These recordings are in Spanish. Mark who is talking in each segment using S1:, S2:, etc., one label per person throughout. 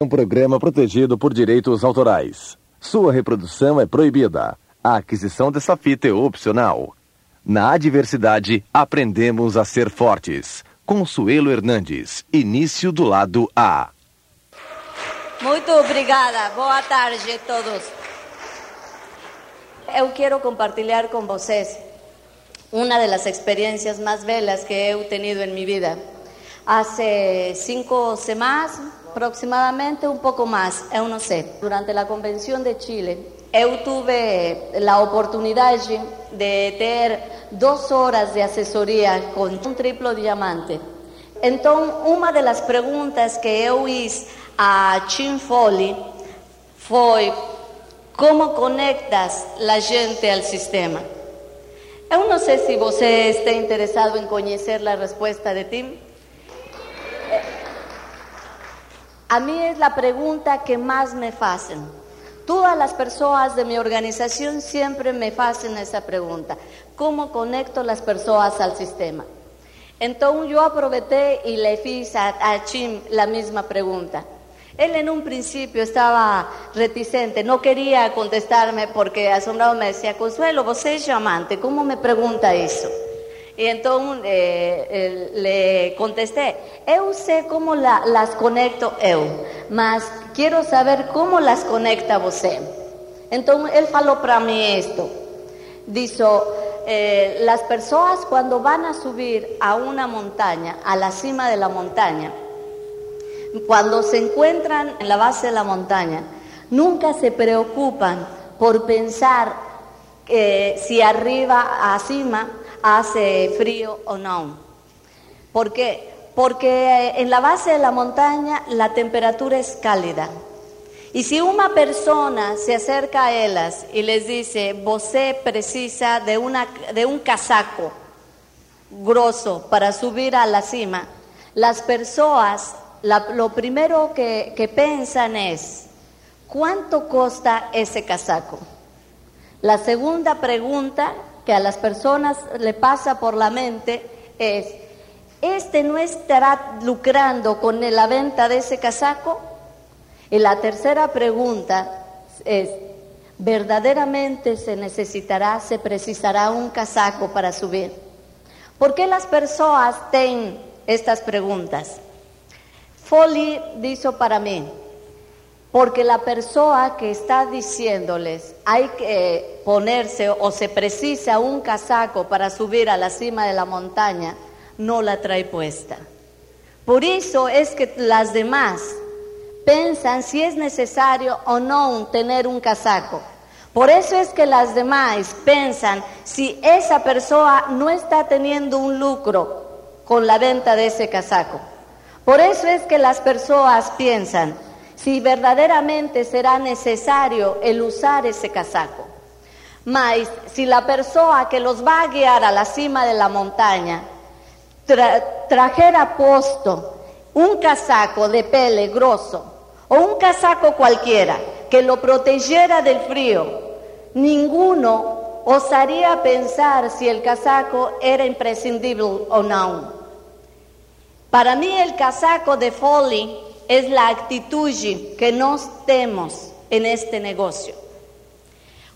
S1: Um programa protegido por direitos autorais. Sua reprodução é proibida. A aquisição dessa fita é opcional. Na adversidade, aprendemos a ser fortes. Consuelo Hernandes, início do lado A.
S2: Muito obrigada. Boa tarde a todos. Eu quero compartilhar com vocês uma das experiências mais belas que eu tenido em minha vida. Há cinco semanas, aproximadamente, un poco más, eu no sé. Durante la Convención de Chile, eu tuve la oportunidad de tener dos horas de asesoría con un triplo diamante. Entonces, una de las preguntas que eu hice a Tim Foley fue, ¿cómo conectas la gente al sistema? Eu no sé si você está interesado en conocer la respuesta de Tim. A mí es la pregunta que más me hacen. Todas las personas de mi organización siempre me hacen esa pregunta. ¿Cómo conecto las personas al sistema? Entonces yo aproveché y le hice a, Chim la misma pregunta. Él en un principio estaba reticente, no quería contestarme porque asombrado me decía, Consuelo, vos es llamante, ¿cómo me pregunta eso? Y entonces eh, le contesté, eu sé cómo las conecto eu, mas quiero saber cómo las conecta você. Entonces él falou para mí esto, dijo, eh, las personas cuando van a subir a una montaña, a la cima de la montaña, cuando se encuentran en la base de la montaña, nunca se preocupan por pensar eh, si arriba, a cima, hace frío o no. ¿Por qué? Porque en la base de la montaña la temperatura es cálida. Y si una persona se acerca a ellas y les dice, você precisa de, una, de un casaco grosso para subir a la cima, las personas lo primero que, que piensan es, ¿cuánto cuesta ese casaco? La segunda pregunta que a las personas le pasa por la mente es, ¿este no estará lucrando con la venta de ese casaco? Y la tercera pregunta es, ¿verdaderamente se necesitará, se precisará un casaco para subir? ¿Por qué las personas tienen estas preguntas? Foley dijo para mí, porque la persona que está diciéndoles hay que ponerse o se precisa un casaco para subir a la cima de la montaña, no la trae puesta. Por eso es que las demás piensan si es necesario o no tener un casaco. Por eso es que las demás piensan si esa persona no está teniendo un lucro con la venta de ese casaco. Por eso es que las personas piensan, si verdaderamente será necesario el usar ese casaco. Mas si la persona que los va a guiar a la cima de la montaña trajera puesto un casaco de pele grosso o un casaco cualquiera que lo protegiera del frío, ninguno osaría pensar si el casaco era imprescindible o no. Para mí el casaco de Foley es la actitud que nos tenemos en este negocio.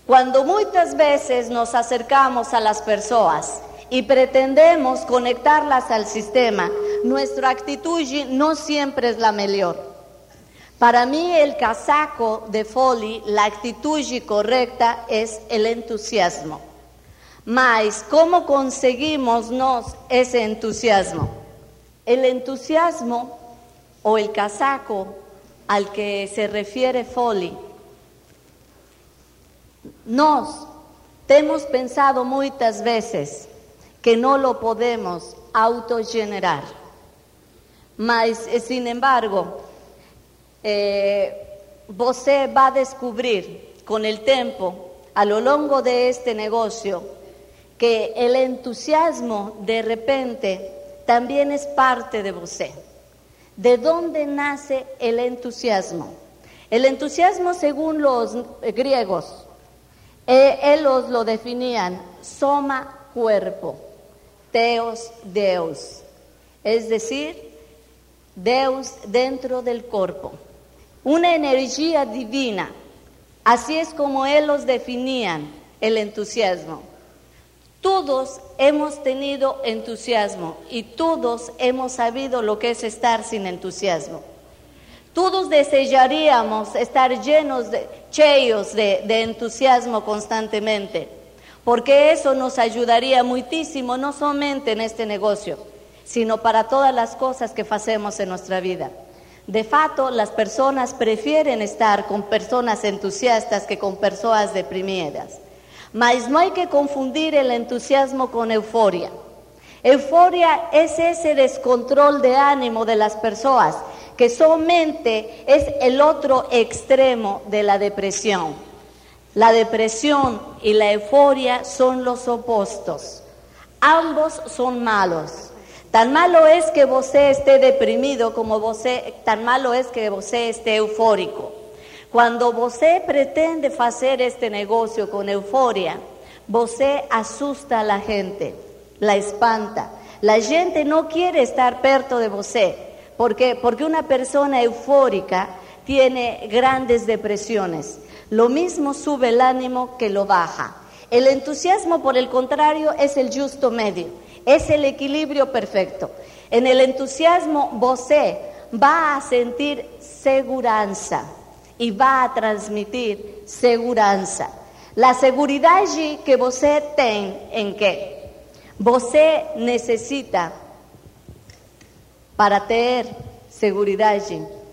S2: Cuando muchas veces nos acercamos a las personas y pretendemos conectarlas al sistema, nuestra actitud no siempre es la mejor. Para mí el casaco de Foley, la actitud correcta es el entusiasmo. Mas, ¿cómo conseguimos ese entusiasmo? El entusiasmo o el casaco al que se refiere Foley. Nos hemos pensado muchas veces que no lo podemos autogenerar, mas eh, sin embargo, eh, você va a descubrir con el tiempo, a lo largo de este negocio, que el entusiasmo de repente también es parte de você. ¿De dónde nace el entusiasmo? El entusiasmo, según los griegos, eh, ellos lo definían soma cuerpo, teos Deus, es decir, Deus dentro del cuerpo. una energía divina. Así es como ellos definían el entusiasmo. Todos hemos tenido entusiasmo y todos hemos sabido lo que es estar sin entusiasmo. Todos desearíamos estar llenos de, cheios de, de entusiasmo constantemente, porque eso nos ayudaría muchísimo, no solamente en este negocio, sino para todas las cosas que hacemos en nuestra vida. De fato, las personas prefieren estar con personas entusiastas que con personas deprimidas. Mas no hay que confundir el entusiasmo con euforia. Euforia es ese descontrol de ánimo de las personas, que solamente es el otro extremo de la depresión. La depresión y la euforia son los opuestos. Ambos son malos. Tan malo es que você esté deprimido como você, tan malo es que você esté eufórico. Cuando você pretende hacer este negocio con euforia, você asusta a la gente, la espanta. La gente no quiere estar perto de você. ¿Por qué? Porque una persona eufórica tiene grandes depresiones. Lo mismo sube el ánimo que lo baja. El entusiasmo, por el contrario, es el justo medio. Es el equilibrio perfecto. En el entusiasmo, você va a sentir seguridad y va a transmitir seguridad. La seguridad que você tem en qué? Você necesita para tener seguridad,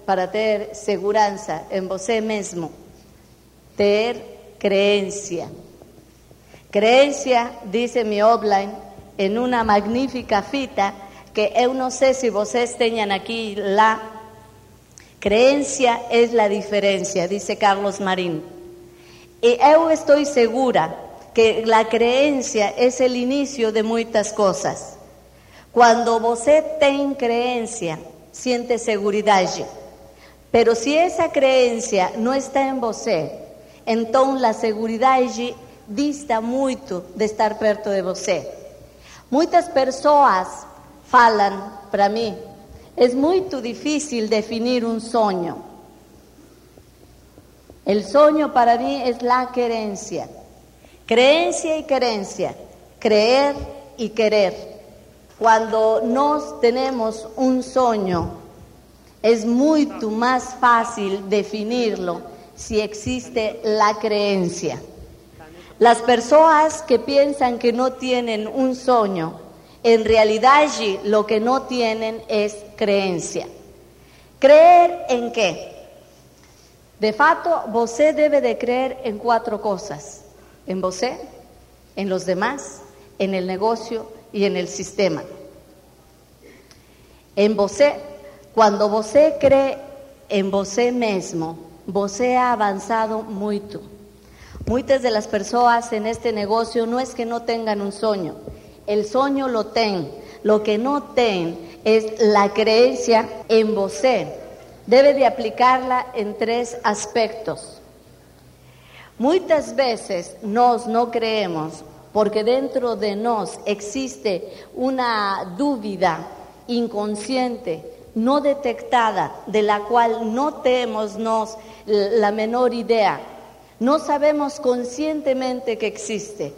S2: para tener seguridad en você mismo, tener creencia. Creencia, dice mi offline, en una magnífica fita que yo no sé si ustedes tengan aquí la creencia es la diferencia, dice Carlos Marín. Y yo estoy segura que la creencia es el inicio de muchas cosas. Cuando usted tiene creencia, siente seguridad. Pero si esa creencia no está en você, entonces la seguridad dista mucho de estar perto de você. Muchas personas falan para mí, es muy difícil definir un sueño. El sueño para mí es la creencia. Creencia y creencia. Creer y querer. Cuando nos tenemos un sueño, es mucho más fácil definirlo si existe la creencia. Las personas que piensan que no tienen un sueño, en realidad lo que no tienen es creencia. ¿Creer en qué? De fato, você debe de creer en cuatro cosas. En você, en los demás, en el negocio y en el sistema. En você, cuando você cree en você mismo, você ha avanzado mucho. Muchas de las personas en este negocio no es que no tengan un sueño, el sueño lo tienen, lo que no tienen es la creencia en você. Debe de aplicarla en tres aspectos. Muchas veces nos no creemos porque dentro de nos existe una duda inconsciente, no detectada, de la cual no tenemos la menor idea. No sabemos conscientemente que existe,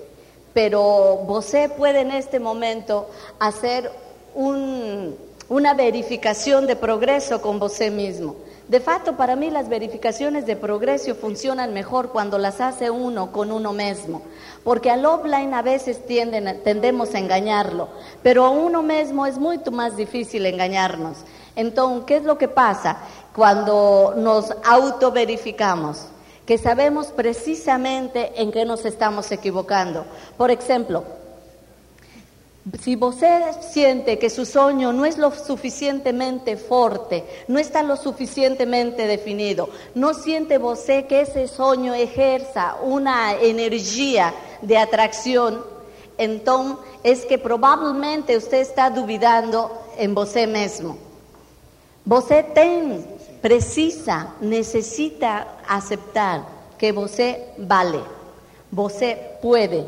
S2: pero você puede en este momento hacer una verificación de progreso con você mismo. De facto, para mí las verificaciones de progreso funcionan mejor cuando las hace uno con uno mismo, porque al offline a veces tienden, tendemos a engañarlo, pero a uno mismo es mucho más difícil engañarnos. Entonces, ¿qué es lo que pasa cuando nos autoverificamos? que sabemos precisamente en qué nos estamos equivocando. Por ejemplo, si usted siente que su sueño no es lo suficientemente fuerte, no está lo suficientemente definido, no siente usted que ese sueño ejerza una energía de atracción, entonces es que probablemente usted está dudando en usted mismo. Usted tiene precisa, necesita aceptar que você vale, você puede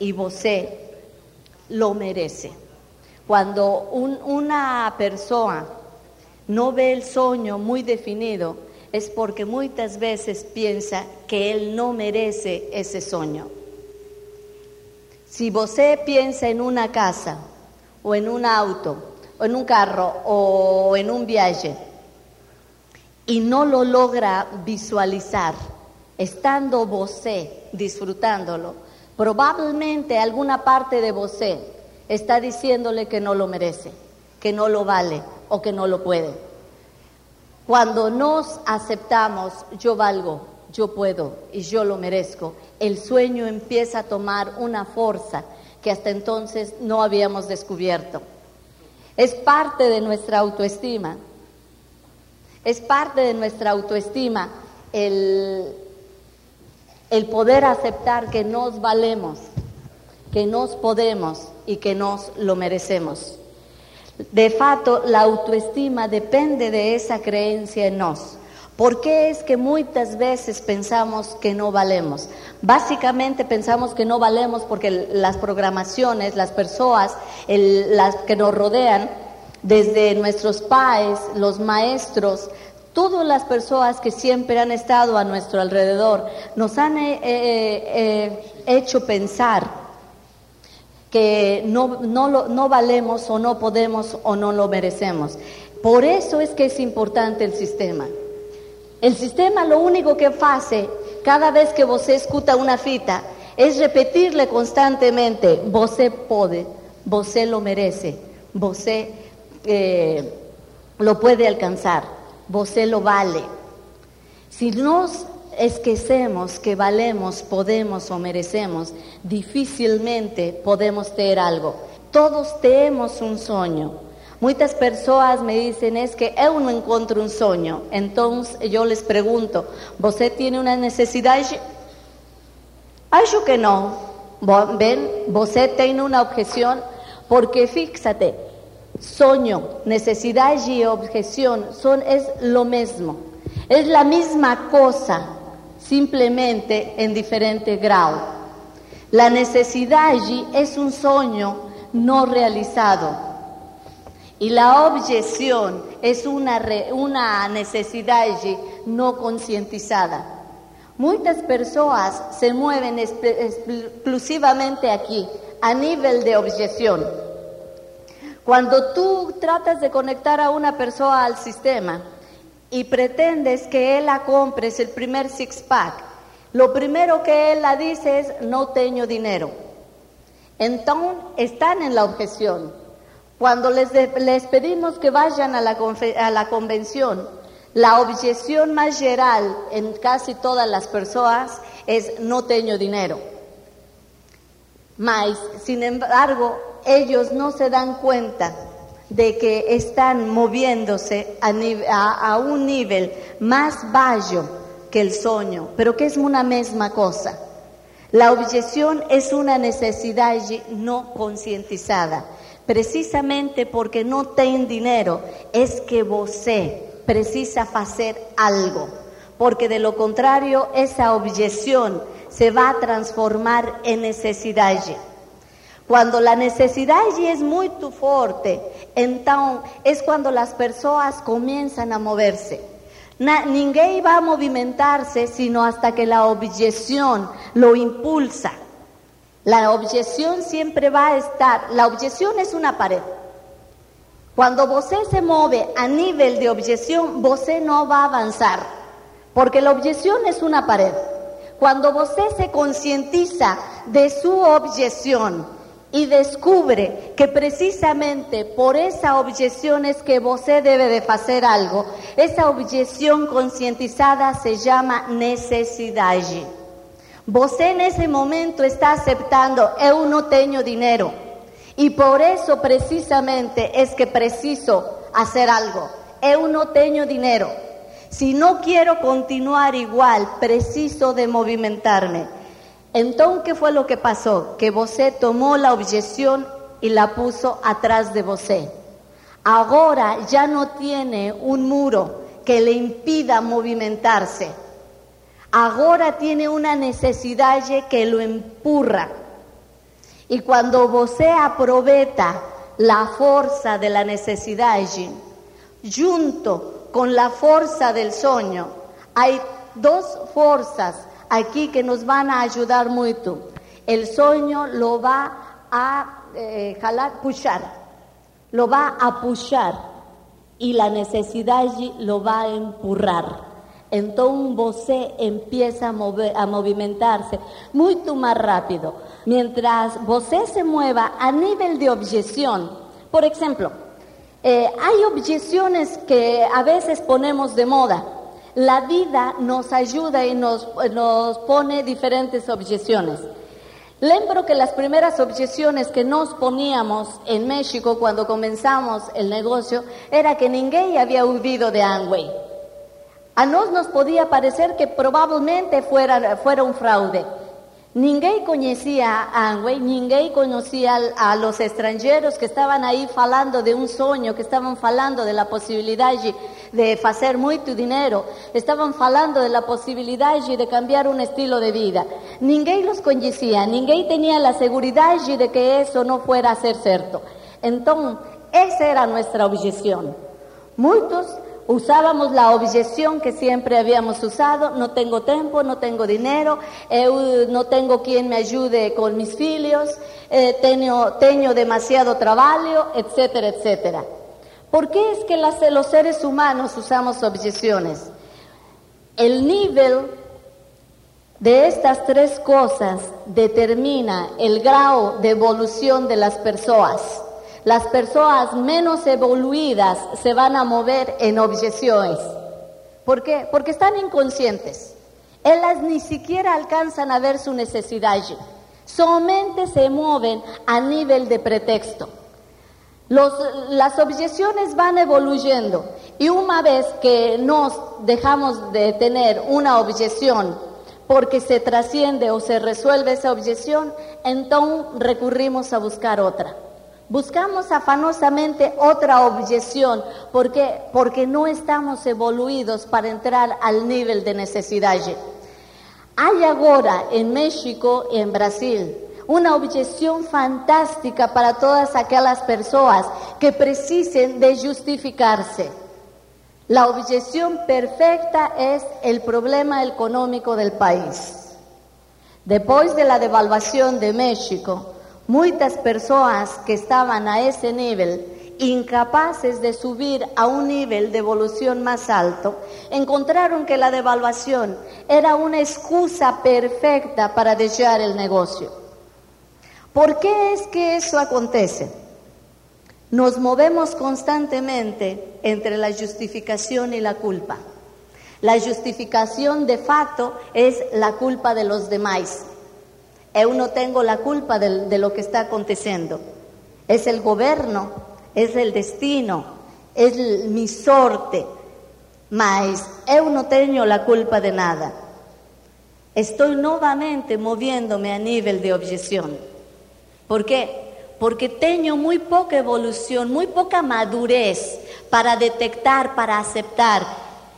S2: y você lo merece. Cuando una persona no ve el sueño muy definido, es porque muchas veces piensa que él no merece ese sueño. Si você piensa en una casa, o en un auto, o en un carro, o en un viaje, y no lo logra visualizar, estando você disfrutándolo, probablemente alguna parte de você está diciéndole que no lo merece, que no lo vale o que no lo puede. Cuando nos aceptamos, yo valgo, yo puedo y yo lo merezco, el sueño empieza a tomar una fuerza que hasta entonces no habíamos descubierto. Es parte de nuestra autoestima. Es parte de nuestra autoestima el, el poder aceptar que nos valemos, que nos podemos y que nos lo merecemos. De fato, la autoestima depende de esa creencia en nos. ¿Por qué es que muchas veces pensamos que no valemos? Básicamente pensamos que no valemos porque las programaciones, las personas, las que nos rodean, desde nuestros padres, los maestros, todas las personas que siempre han estado a nuestro alrededor, nos han eh, eh, eh, hecho pensar que no, no, no valemos o no podemos o no lo merecemos. Por eso es que es importante el sistema. El sistema lo único que hace cada vez que você escuta una fita es repetirle constantemente, você puede, você lo merece, eh, lo puede alcanzar, você lo vale. Si nos esquecemos que valemos, podemos o merecemos, difícilmente podemos tener algo. Todos tenemos un sueño, Muchas personas me dicen es que yo no encuentro un sueño. Entonces yo les pregunto, ¿Usted tiene una necesidad? Acho que no. Ven, ¿Usted tiene una objeción? Porque fíjate, sueño, necesidad y objeción son, es lo mismo. Es la misma cosa, simplemente en diferente grado. La necesidad es un sueño no realizado. Y la objeción es una, una necesidad no concientizada. Muchas personas se mueven exclusivamente aquí, a nivel de objeción. Cuando tú tratas de conectar a una persona al sistema y pretendes que él la compres el primer six-pack, lo primero que él la dice es, no tengo dinero. Entonces están en la objeción. Cuando les, les pedimos que vayan a la, a la convención, la objeción más general en casi todas las personas es no tengo dinero. Mas, sin embargo, ellos no se dan cuenta de que están moviéndose a, un nivel más bajo que el sueño, pero que es una misma cosa. La objeción es una necesidad no concientizada. Precisamente porque no tiene dinero es que você precisa hacer algo, porque de lo contrario esa objeción se va a transformar en necesidad. Cuando la necesidad es muy fuerte, entonces es cuando las personas comienzan a moverse. Ninguém va a movimentarse sino hasta que la objeción lo impulsa. La objeción siempre va a estar, la objeción es una pared. Cuando você se mueve a nivel de objeción, você no va a avanzar, porque la objeción es una pared. Cuando você se concientiza de su objeción y descubre que precisamente por esa objeción es que você debe de hacer algo, esa objeción concientizada se llama necesidad. Você ese momento está aceptando, eu no tengo dinero. Y por eso precisamente es que preciso hacer algo. Eu no tengo dinero. Si no quiero continuar igual, preciso de movimentarme. Entonces, ¿qué fue lo que pasó? Que você tomó la objeción y la puso atrás de você. Ahora ya no tiene un muro que le impida movimentarse ahora tiene una necesidad que lo empurra. Y cuando você aprovecha la fuerza de la necesidad, junto con la fuerza del sueño, Hay dos fuerzas aquí que nos van a ayudar mucho. El sueño lo va a eh, jalar, pushar, lo va a pushar y la necesidad lo va a empurrar. Entonces você empieza a, movimentarse mucho más rápido. Mientras você se mueva a nivel de objeción, por ejemplo, eh, hay objeciones que a veces ponemos de moda. La vida nos ayuda y nos, nos pone diferentes objeciones. Lembro que las primeras objeciones que nos poníamos en México cuando comenzamos el negocio era que ninguém había huido de Amway. A nos nos podía parecer que probablemente fuera, fuera un fraude. Ninguém conocía a ninguém conocía a los extranjeros que estaban ahí falando de un sueño, que estaban falando de la posibilidad de hacer mucho dinero, estaban falando de la posibilidad de cambiar un estilo de vida. Ninguém los conocía, ninguém tenía la seguridad de que eso no fuera a ser cierto. Entonces, esa era nuestra objeción. Muchos usábamos la objeción que siempre habíamos usado, no tengo tiempo, no tengo dinero, no tengo quien me ayude con mis filios, eh, tengo, demasiado trabajo, etcétera, etcétera. ¿Por qué es que los seres humanos usamos objeciones? El nivel de estas tres cosas determina el grado de evolución de las personas. Las personas menos evoluidas se van a mover en objeciones. ¿Por qué? Porque están inconscientes. Ellas ni siquiera alcanzan a ver su necesidad. Solamente se mueven a nivel de pretexto. las objeciones van evoluyendo y una vez que nos dejamos de tener una objeción porque se trasciende o se resuelve esa objeción, entonces recurrimos a buscar otra. Buscamos afanosamente otra objeción porque, porque no estamos evoluidos para entrar al nivel de necesidad. Hay ahora en México y en Brasil una objeción fantástica para todas aquellas personas que precisen de justificarse. La objeción perfecta es el problema económico del país. Después de la devaluación de México, Muchas personas que estaban a ese nivel, incapaces de subir a un nivel de evolución más alto, encontraron que la devaluación era una excusa perfecta para dejar el negocio. ¿Por qué es que eso acontece? Nos movemos constantemente entre la justificación y la culpa. La justificación de facto es la culpa de los demás. Yo no tengo la culpa de, lo que está aconteciendo. Es el gobierno, es el destino, es mi sorte. Mas yo no tengo la culpa de nada. Estoy nuevamente moviéndome a nivel de objeción. ¿Por qué? Porque tengo muy poca evolución, muy poca madurez para detectar, para aceptar.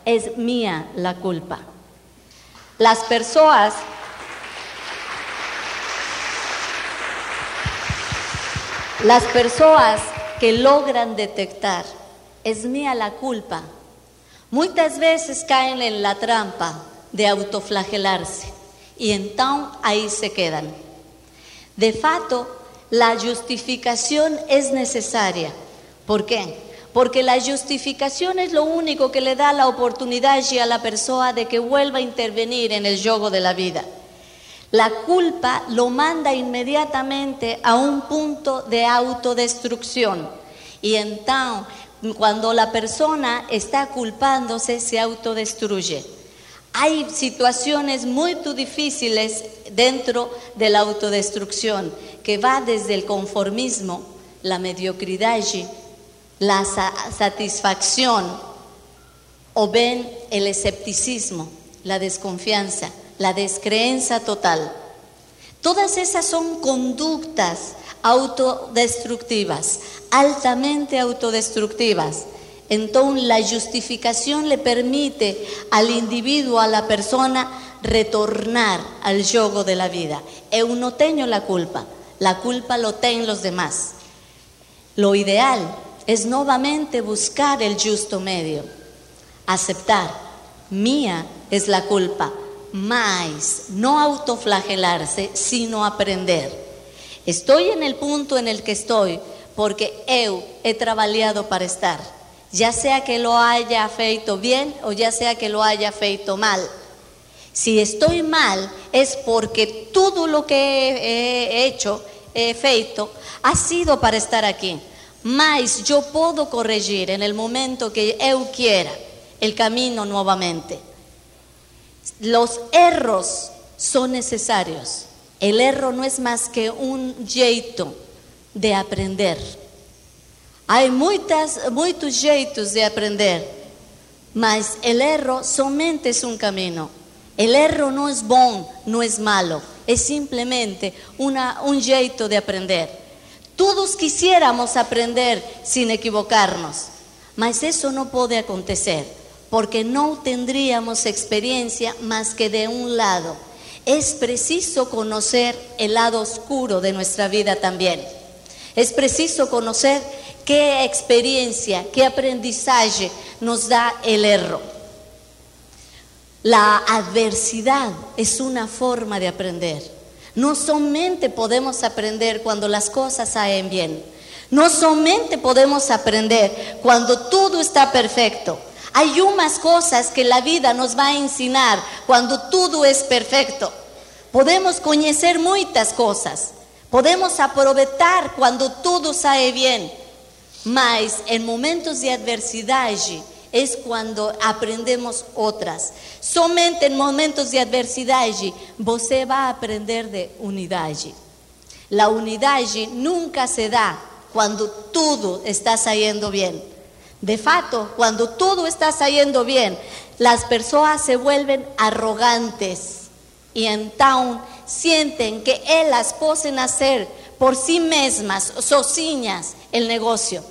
S2: Es mía la culpa. Las personas Las personas que logran detectar, es mía la culpa, muchas veces caen en la trampa de autoflagelarse y entonces ahí se quedan. De fato, la justificación es necesaria. ¿Por qué? Porque la justificación es lo único que le da la oportunidad a la persona de que vuelva a intervenir en el juego de la vida. La culpa lo manda inmediatamente a un punto de autodestrucción. Y entonces, cuando la persona está culpándose, se autodestruye. Hay situaciones muy difíciles dentro de la autodestrucción, que va desde el conformismo, la mediocridad, la satisfacción, o ven el escepticismo, la desconfianza la descreencia total. Todas esas son conductas autodestructivas, altamente autodestructivas. Entonces la justificación le permite al individuo, a la persona, retornar al yogo de la vida. Eu no tengo la culpa, la culpa lo tienen los demás. Lo ideal es nuevamente buscar el justo medio, aceptar, mía es la culpa, mas no autoflagelarse, sino aprender. Estoy en el punto en el que estoy porque eu he trabajado para estar, ya sea que lo haya feito bien o ya sea que lo haya feito mal. Si estoy mal es porque todo lo que he hecho, he feito, ha sido para estar aquí. Mas yo puedo corregir en el momento que eu quiera el camino nuevamente. Los erros son necesarios. El error no es más que un jeito de aprender. Hay muitas, muchos jeitos de aprender, mas el erro somente es un camino. El erro no es bom, no es malo, es simplemente una, un jeito de aprender. Todos quisiéramos aprender sin equivocarnos, mas eso no puede acontecer, porque no tendríamos experiencia más que de un lado. Es preciso conocer el lado oscuro de nuestra vida también. Es preciso conocer qué experiencia, qué aprendizaje nos da el error. La adversidad es una forma de aprender. No solamente podemos aprender cuando las cosas salen bien. No solamente podemos aprender cuando todo está perfecto. Hay unas cosas que la vida nos va a enseñar cuando todo es perfecto. Podemos conocer muchas cosas. Podemos aprovechar cuando todo sale bien. Mas en momentos de adversidad es cuando aprendemos otras. Somente en momentos de adversidad você a aprender de unidad. La unidad nunca se da cuando todo está saliendo bien. De fato, cuando todo está saliendo bien, las personas se vuelven arrogantes y entonces sienten que ellas pueden hacer por sí mismas, sozinhas, el negocio.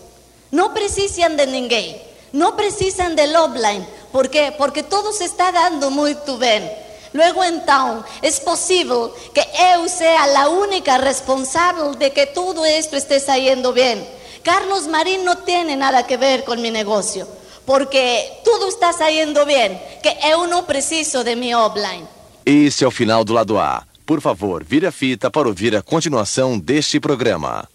S2: No precisan de ninguém. No precisan del offline. ¿Por qué? Porque todo se está dando muy bien. Luego entonces es posible que yo sea la única responsable de que todo esto esté saliendo bien. Carlos Marín no tiene nada que ver con mi negocio, porque todo está saliendo bien, que yo no preciso de mi offline.
S1: Esse é o final do lado A. Por favor, vire a fita para ouvir a continuação deste programa.